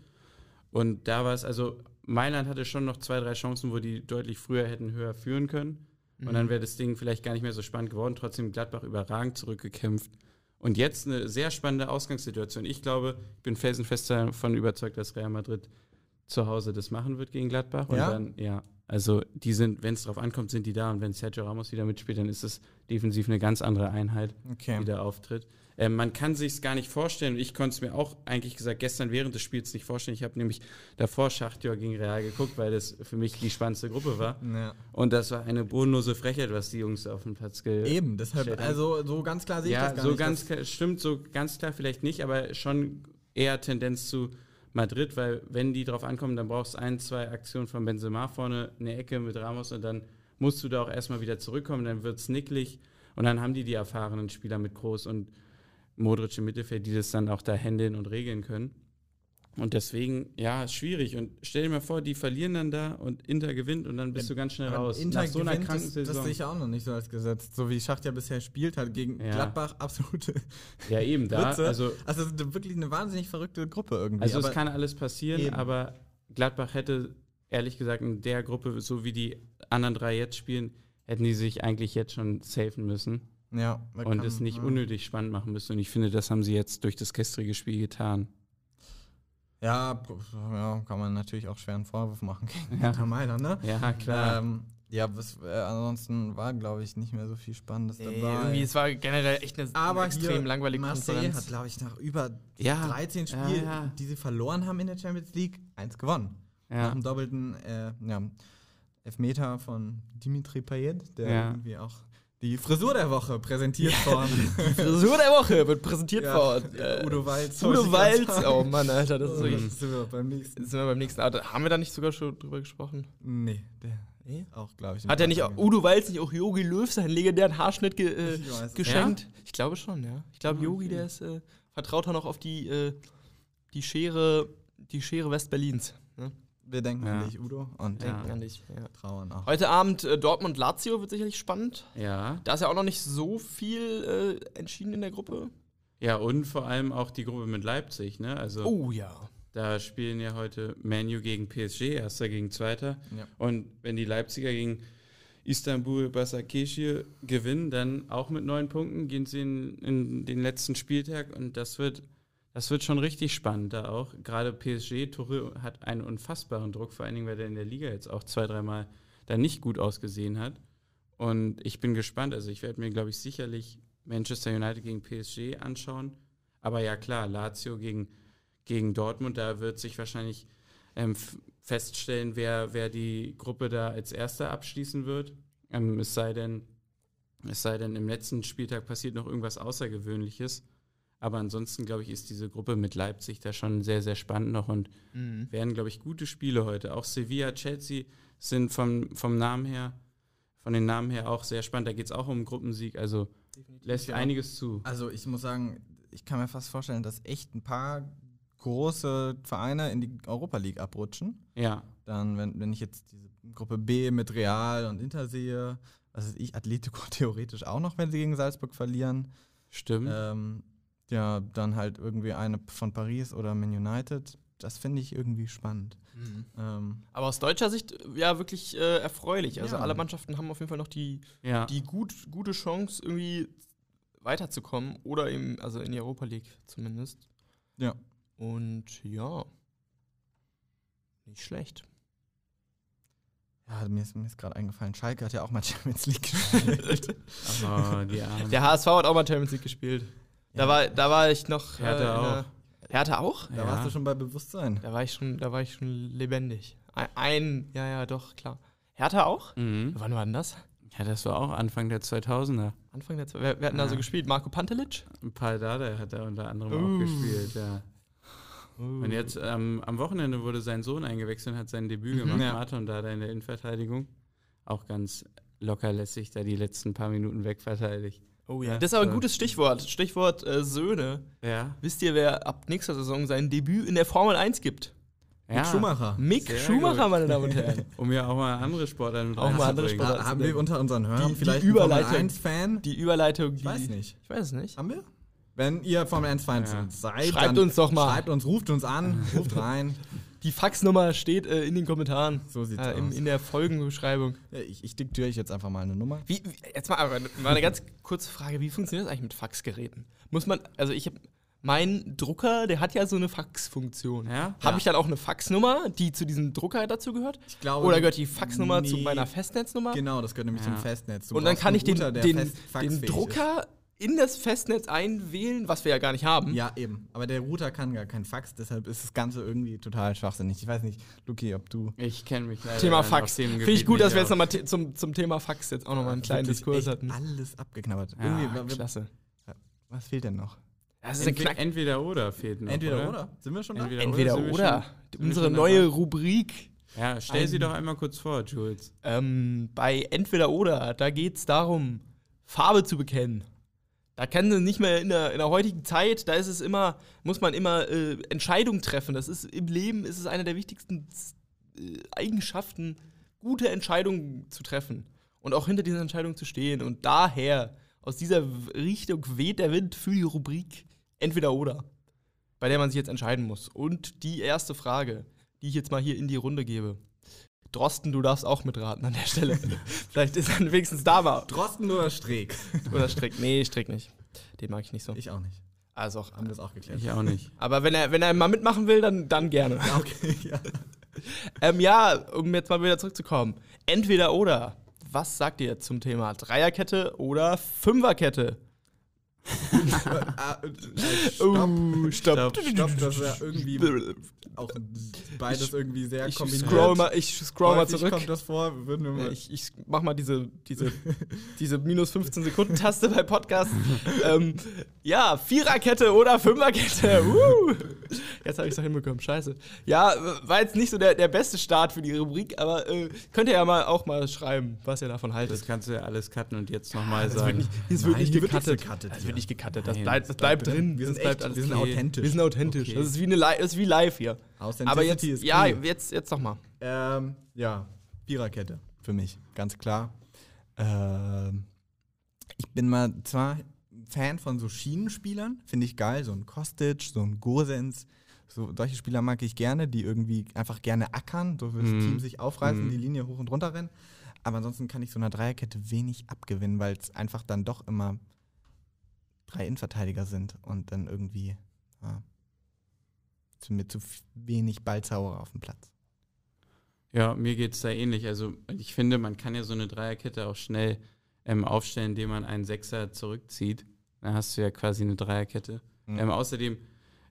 Und da war es, also Mailand hatte schon noch zwei, drei Chancen, wo die deutlich früher hätten höher führen können. Und Mhm. dann wäre das Ding vielleicht gar nicht mehr so spannend geworden. Trotzdem Gladbach überragend zurückgekämpft. Und jetzt eine sehr spannende Ausgangssituation. Ich glaube, ich bin felsenfest davon überzeugt, dass Real Madrid zu Hause das machen wird gegen Gladbach. Und Ja? dann, ja, also die sind, wenn es drauf ankommt, sind die da. Und wenn Sergio Ramos wieder mitspielt, dann ist es defensiv eine ganz andere Einheit, Okay. die da auftritt. Ähm, man kann sich es gar nicht vorstellen. Ich konnte es mir auch eigentlich gesagt gestern während des Spiels nicht vorstellen. Ich habe nämlich davor Schachtjör gegen Real geguckt, weil das für mich die spannendste Gruppe war. Ja. Und das war eine bodenlose Frechheit, was die Jungs auf den Platz ge Eben, deshalb, also so ganz klar sehe ich ja, das gar so nicht. ganz klar, stimmt, so ganz klar vielleicht nicht, aber schon eher Tendenz zu Madrid, weil wenn die drauf ankommen, dann brauchst du ein, zwei Aktionen von Benzema vorne, eine Ecke mit Ramos und dann musst du da auch erstmal wieder zurückkommen, dann wird es nicklig und dann haben die die erfahrenen Spieler mit Groß und Modric im Mittelfeld, die das dann auch da handeln und regeln können. Und deswegen, ja, ist schwierig. Und stell dir mal vor, die verlieren dann da und Inter gewinnt und dann bist du ganz schnell Aber raus. Inter Nach so einer gewinnt, kranken das, das sehe ich auch noch nicht so als Gesetz. So wie Schacht ja bisher spielt hat gegen Ja. Gladbach, absolute Ja, eben da. Witze. Also, Also es ist wirklich eine wahnsinnig verrückte Gruppe irgendwie. Also es aber kann alles passieren, Eben. aber Gladbach hätte, ehrlich gesagt, in der Gruppe, so wie die anderen drei jetzt spielen, hätten die sich eigentlich jetzt schon safen müssen ja, man und kann- es nicht ja. unnötig spannend machen müssen. Und ich finde, das haben sie jetzt durch das gestrige Spiel getan. Ja, ja, kann man natürlich auch schweren Vorwurf machen gegen Ja. Inter Mailand, ne? Ja, klar. Ähm, ja, was, äh, ansonsten war, glaube ich, nicht mehr so viel Spannendes dabei. irgendwie, es war generell echt eine aber extrem hier, langweilige Marseille Konferenz. hat, glaube ich, nach über Ja, 13 ja, Spielen, ja. die sie verloren haben in der Champions League, eins gewonnen. Nach dem doppelten äh, ja, Elfmeter von Dimitri Payet, der Ja. irgendwie auch die Frisur der Woche präsentiert von Frisur der Woche wird präsentiert Ja, von äh, Udo Walz. Udo Walz. Oh Mann, Alter, das ist das sind wir beim nächsten. Sind wir beim nächsten. Da- haben wir da nicht sogar schon drüber gesprochen? Nee, der Nee. auch, glaube ich. Hat er nicht auch, Udo Walz nicht auch Yogi Löw seinen legendären Haarschnitt ge, äh, Ich weiß es. geschenkt? Ich glaube schon, ja. Ich glaube, Yogi, okay. der ist, äh, vertraut er noch auf die, äh, die Schere, die Schere Westberlins. Wir denken Ja. an dich, Udo, und Ja. Denken an dich. Ja. trauern auch. Heute Abend äh, Dortmund-Lazio wird sicherlich spannend. ja. Da ist ja auch noch nicht so viel äh, entschieden in der Gruppe. Ja, und vor allem auch die Gruppe mit Leipzig, ne? Also Oh ja. da spielen ja heute Manu gegen PSG, erster gegen zweiter. Ja. Und wenn die Leipziger gegen Istanbul Basakeshir gewinnen, dann auch mit neun Punkten gehen sie in, in den letzten Spieltag und das wird, das wird schon richtig spannend da auch. Gerade PSG, Tuchel hat einen unfassbaren Druck, vor allen Dingen, weil der in der Liga jetzt auch zwei, dreimal da nicht gut ausgesehen hat. Und ich bin gespannt. Also ich werde mir, glaube ich, sicherlich Manchester United gegen PSG anschauen. Aber ja klar, Lazio gegen, gegen Dortmund, da wird sich wahrscheinlich ähm, feststellen, wer, wer die Gruppe da als erster abschließen wird. Ähm, es sei denn, es sei denn, im letzten Spieltag passiert noch irgendwas Außergewöhnliches. Aber ansonsten, glaube ich, ist diese Gruppe mit Leipzig da schon sehr, sehr spannend noch und Mhm. werden, glaube ich, gute Spiele heute. Auch Sevilla, Chelsea sind vom, vom Namen her, von den Namen her auch sehr spannend. Da geht es auch um Gruppensieg, also lässt Ja. einiges zu. Also ich muss sagen, ich kann mir fast vorstellen, dass echt ein paar große Vereine in die Europa League abrutschen. Ja, Dann, wenn, wenn ich jetzt diese Gruppe B mit Real und Inter sehe, was weiß ich, Atletico theoretisch auch noch, wenn sie gegen Salzburg verlieren. stimmt. Ähm, ja, dann halt irgendwie eine von Paris oder Man United. Das finde ich irgendwie spannend. Mhm. Ähm, Aber aus deutscher Sicht äh, ja wirklich äh, erfreulich. Also Ja. alle Mannschaften haben auf jeden Fall noch die, ja. die gut, gute Chance, irgendwie weiterzukommen. Oder eben, also in die Europa League zumindest. ja. Und ja. Nicht schlecht. Ja, mir ist, mir ist gerade eingefallen, Schalke hat ja auch mal Champions League gespielt. Oh, die Armen. Der HSV hat auch mal Champions League gespielt. Da, war, da war ich noch. Hertha in der- auch. Hertha auch? Da warst du schon bei Bewusstsein. Da war ich schon, da war ich schon lebendig. Ein, ein ja, ja, doch, klar. Hertha auch? Mhm. Wann war denn das? Ja, das war auch Anfang der 2000er. Anfang der Zeit. Wer, wer hat denn da so gespielt? Marco Pantelic? Ein paar Dada hat er unter anderem Uh. auch gespielt, ja. Und jetzt ähm, am Wochenende wurde sein Sohn eingewechselt und hat sein Debüt gemacht, Ja. Martin Dada in der Innenverteidigung. Auch ganz locker lässig da die letzten paar Minuten wegverteidigt. Oh ja. Das ist aber ein gutes Stichwort. Stichwort äh, Söhne. Ja. Wisst ihr, wer ab nächster Saison sein Debüt in der Formel 1 gibt? ja. Schumacher. Mick Sehr Schumacher, gut. meine Damen und Herren. Um ja auch mal andere Sportarten mit Auch mal andere. Ha, haben wir unter unseren Hörern Die- die vielleicht Überleitung. einen Formel 1-Fan? Die Überleitung, die. Ich weiß nicht. Ich weiß es nicht. Haben wir? Wenn ihr Formel 1-Fans Ja. seid, Schreibt uns doch mal. Schreibt uns, ruft uns an, ruft rein. Die Faxnummer steht äh, in den Kommentaren. So sieht's äh, im, aus. in der Folgenbeschreibung. Ich, ich diktiere euch jetzt einfach mal eine Nummer. Wie, wie, jetzt mal, aber mal eine ganz kurze Frage: Wie funktioniert das eigentlich mit Faxgeräten? Muss man, also ich habe, mein Drucker, der hat ja so eine Faxfunktion. Ja? Habe Ja. ich dann auch eine Faxnummer, die zu diesem Drucker dazu gehört? Ich glaube, Oder gehört die Faxnummer zu nee. meiner Festnetznummer? Genau, das gehört nämlich Ja. zum Festnetz. Du Und dann kann ich den, den, den Drucker in das Festnetz einwählen, was wir ja gar nicht haben. Ja, eben. Aber der Router kann gar kein Fax, deshalb ist das Ganze irgendwie total schwachsinnig. Ich weiß nicht, Luki, ob du. Ich kenne mich leider Thema Fax. Finde ich gut, dass wir jetzt nochmal zum, zum Thema Fax jetzt auch nochmal einen kleinen Diskurs hatten. Alles abgeknabbert. Ja, irgendwie, Klasse. was fehlt denn noch? Das ist ein Entweder, entweder oder fehlt noch. Entweder oder? oder. Sind wir schon da? Entweder, Entweder wir oder. schon- Unsere neue dabei? Rubrik. Ja, stell sie Ein- doch einmal kurz vor, Jules. Ähm, bei Entweder oder, da geht es darum, Farbe zu bekennen. Da kann sie nicht mehr in der, in der heutigen Zeit, da ist es immer, muss man immer äh, Entscheidungen treffen. Das ist im Leben ist es eine der wichtigsten äh, Eigenschaften, gute Entscheidungen zu treffen und auch hinter diesen Entscheidungen zu stehen. Und daher, aus dieser Richtung weht der Wind für die Rubrik Entweder oder, bei der man sich jetzt entscheiden muss. Und die erste Frage, die ich jetzt mal hier in die Runde gebe. Drosten, du darfst auch mitraten an der Stelle. Vielleicht ist dann wenigstens da mal. Drosten oder Streeck? Oder Strick. Nee, Strick nicht. Den mag ich nicht so. Ich auch nicht. Also auch. Haben wir das auch geklärt? Ich auch nicht. Aber wenn er, wenn er mal mitmachen will, dann, dann gerne. Ja, okay, ja. Ähm, ja, um jetzt mal wieder zurückzukommen. Entweder oder. Was sagt ihr zum Thema Dreierkette oder Fünferkette? Ah, äh, Oh, stopp. Stopp, das ist ja irgendwie auch beides irgendwie sehr Ich kombiniert. scroll mal, ich scroll mal zurück. kommt das vor, mal Ich, ich mach mal diese, diese, diese minus 15 Sekunden Taste bei Podcast. ähm, ja, Viererkette oder Fünferkette. Uh. Jetzt habe ich es doch hinbekommen. Scheiße. Ja, war jetzt nicht so der, der beste Start für die Rubrik, aber äh, könnt ihr ja mal auch mal schreiben, was ihr davon haltet. Das kannst du ja alles cutten und jetzt nochmal Das wird sagen. nicht, das wird nicht gecuttet. Das wird nicht gecuttet. Das Nein, bleibt, das bleibt drin. Wir Das sind bleibt wir sind authentisch. wir sind authentisch. Okay. Das ist wie, eine Li das ist wie live hier. Aber jetzt, ist ja, key. jetzt, jetzt doch mal. Ähm, ja, Viererkette für mich, ganz klar. Ähm, ich bin mal zwar Fan von so Schienenspielern, finde ich geil, so ein Kostic, so ein Gosens. So, solche Spieler mag ich gerne, die irgendwie einfach gerne ackern, so will das Mhm. Team sich aufreißen, Mhm. die Linie hoch und runter rennen. Aber ansonsten kann ich so einer Dreierkette wenig abgewinnen, weil es einfach dann doch immer drei Innenverteidiger sind und dann irgendwie ja, mit zu wenig Ballzauberer auf dem Platz. Ja, mir geht es da ähnlich. Also ich finde, man kann ja so eine Dreierkette auch schnell ähm, aufstellen, indem man einen Sechser zurückzieht. Dann hast du ja quasi eine Dreierkette. Mhm. Ähm, außerdem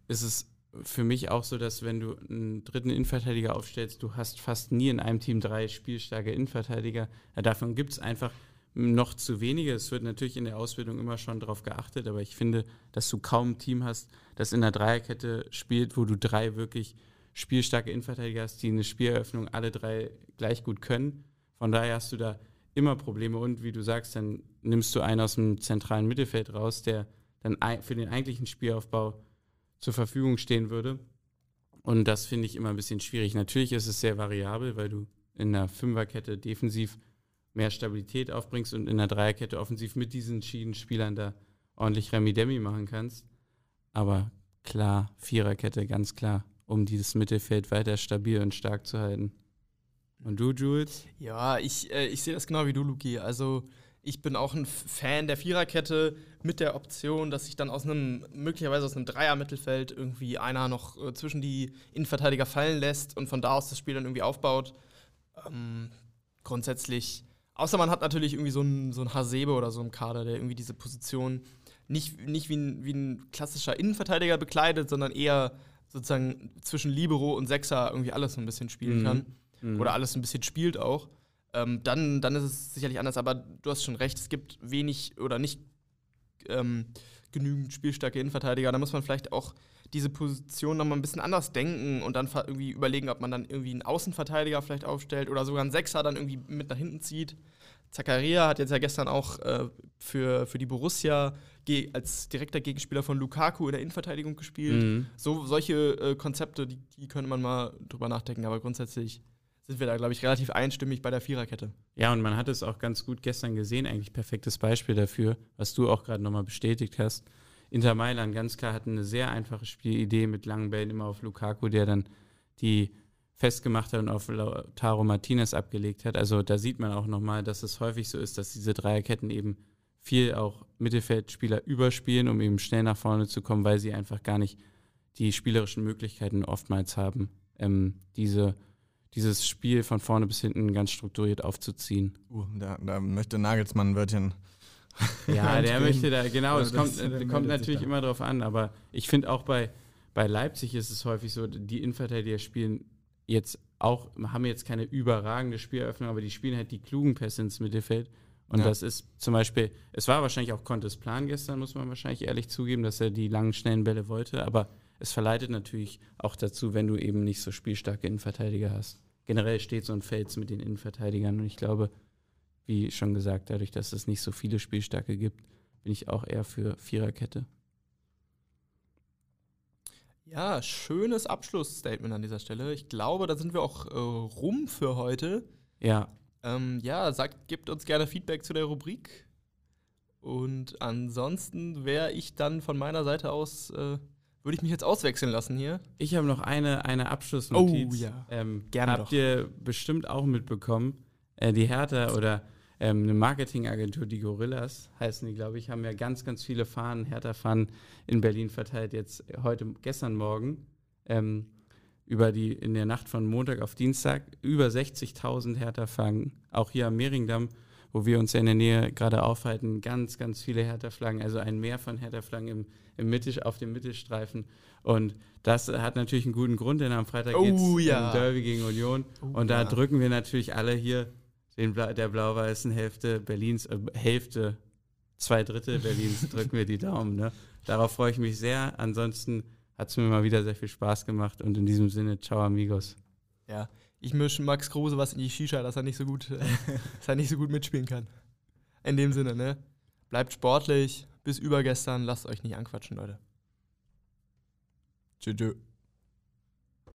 ist es für mich auch so, dass wenn du einen dritten Innenverteidiger aufstellst, du hast fast nie in einem Team drei spielstarke Innenverteidiger. Ja, davon gibt es einfach noch zu wenige. Es wird natürlich in der Ausbildung immer schon darauf geachtet, aber ich finde, dass du kaum ein Team hast, das in der Dreierkette spielt, wo du drei wirklich spielstarke Innenverteidiger hast, die eine Spieleröffnung alle drei gleich gut können. Von daher hast du da immer Probleme und wie du sagst, dann nimmst du einen aus dem zentralen Mittelfeld raus, der dann für den eigentlichen Spielaufbau zur Verfügung stehen würde. Und das finde ich immer ein bisschen schwierig. Natürlich ist es sehr variabel, weil du in der Fünferkette defensiv mehr Stabilität aufbringst und in der Dreierkette offensiv mit diesen Schienenspielern da ordentlich Remi-Demi machen kannst. Aber klar, Viererkette, ganz klar, um dieses Mittelfeld weiter stabil und stark zu halten. Und du, Jules? Ja, ich, äh, ich sehe das genau wie du, Luki. Also ich bin auch ein Fan der Viererkette mit der Option, dass sich dann aus einem, möglicherweise aus einem Dreier-Mittelfeld irgendwie einer noch äh, zwischen die Innenverteidiger fallen lässt und von da aus das Spiel dann irgendwie aufbaut. Ähm, grundsätzlich, außer man hat natürlich irgendwie so einen so ein Hasebe oder so im Kader, der irgendwie diese Position nicht, nicht wie, ein, wie ein klassischer Innenverteidiger bekleidet, sondern eher sozusagen zwischen Libero und Sechser irgendwie alles so ein bisschen spielen Mhm. kann Mhm. oder alles ein bisschen spielt auch, ähm, dann, dann ist es sicherlich anders. Aber du hast schon recht, es gibt wenig oder nicht ähm, genügend spielstarke Innenverteidiger. Da muss man vielleicht auch diese Position nochmal ein bisschen anders denken und dann irgendwie überlegen, ob man dann irgendwie einen Außenverteidiger vielleicht aufstellt oder sogar einen Sechser dann irgendwie mit nach hinten zieht. Zakaria hat jetzt ja gestern auch äh, für, für die Borussia als direkter Gegenspieler von Lukaku in der Innenverteidigung gespielt. Mhm. So, solche äh, Konzepte, die, die könnte man mal drüber nachdenken, aber grundsätzlich sind wir da, glaube ich, relativ einstimmig bei der Viererkette. Ja, und man hat es auch ganz gut gestern gesehen, eigentlich perfektes Beispiel dafür, was du auch gerade nochmal bestätigt hast. Inter Mailand ganz klar hat eine sehr einfache Spielidee mit langen Bällen immer auf Lukaku, der dann die festgemacht hat und auf Lautaro Martinez abgelegt hat. Also da sieht man auch nochmal, dass es häufig so ist, dass diese Dreierketten eben viel auch Mittelfeldspieler überspielen, um eben schnell nach vorne zu kommen, weil sie einfach gar nicht die spielerischen Möglichkeiten oftmals haben, ähm, diese, dieses Spiel von vorne bis hinten ganz strukturiert aufzuziehen. Uh, da, da möchte Nagelsmann ein Wörtchen. Ja, der möchte da, genau, es kommt, kommt natürlich immer darauf an, aber ich finde auch bei, bei Leipzig ist es häufig so, die Innenverteidiger spielen jetzt auch, haben jetzt keine überragende Spieleröffnung, aber die spielen halt die klugen Pässe ins Mittelfeld. Und ja. das ist zum Beispiel, es war wahrscheinlich auch Contes Plan gestern, muss man wahrscheinlich ehrlich zugeben, dass er die langen, schnellen Bälle wollte, aber es verleitet natürlich auch dazu, wenn du eben nicht so spielstarke Innenverteidiger hast. Generell steht so ein Fels mit den Innenverteidigern und ich glaube, wie schon gesagt, dadurch, dass es nicht so viele Spielstarke gibt, bin ich auch eher für Viererkette. Ja, schönes Abschlussstatement an dieser Stelle. Ich glaube, da sind wir auch äh, rum für heute. Ja. Ähm, ja, sagt, gebt uns gerne Feedback zu der Rubrik. Und ansonsten wäre ich dann von meiner Seite aus, äh, würde ich mich jetzt auswechseln lassen hier. Ich habe noch eine, eine Abschlussnotiz. Oh ja. Ähm, gerne habt doch. ihr bestimmt auch mitbekommen, äh, die Hertha oder ähm, eine Marketingagentur, die Gorillas heißen die, glaube ich, haben ja ganz, ganz viele Fahnen, Hertha-Fahnen in Berlin verteilt, jetzt heute, gestern Morgen. Ähm, über die, in der Nacht von Montag auf Dienstag über 60.000 Hertha-Flaggen. Auch hier am Mehringdamm, wo wir uns ja in der Nähe gerade aufhalten, ganz, ganz viele Hertha-Flaggen, also ein Meer von Hertha-Flaggen im, im Mittel, auf dem Mittelstreifen. Und das hat natürlich einen guten Grund, denn am Freitag oh, geht es ja. im Derby gegen Union. Oh, und da ja. drücken wir natürlich alle hier den Bla der blau-weißen Hälfte Berlins, äh, Hälfte, zwei Drittel Berlins, drücken wir die Daumen. Ne? Darauf freue ich mich sehr. Ansonsten hat es mir mal wieder sehr viel Spaß gemacht und in diesem Sinne, ciao amigos. Ja, ich mische Max Kruse was in die Shisha, dass er nicht so gut, äh, dass er nicht so gut mitspielen kann. In dem Sinne, ne? Bleibt sportlich, bis übergestern, lasst euch nicht anquatschen, Leute. Tschüss.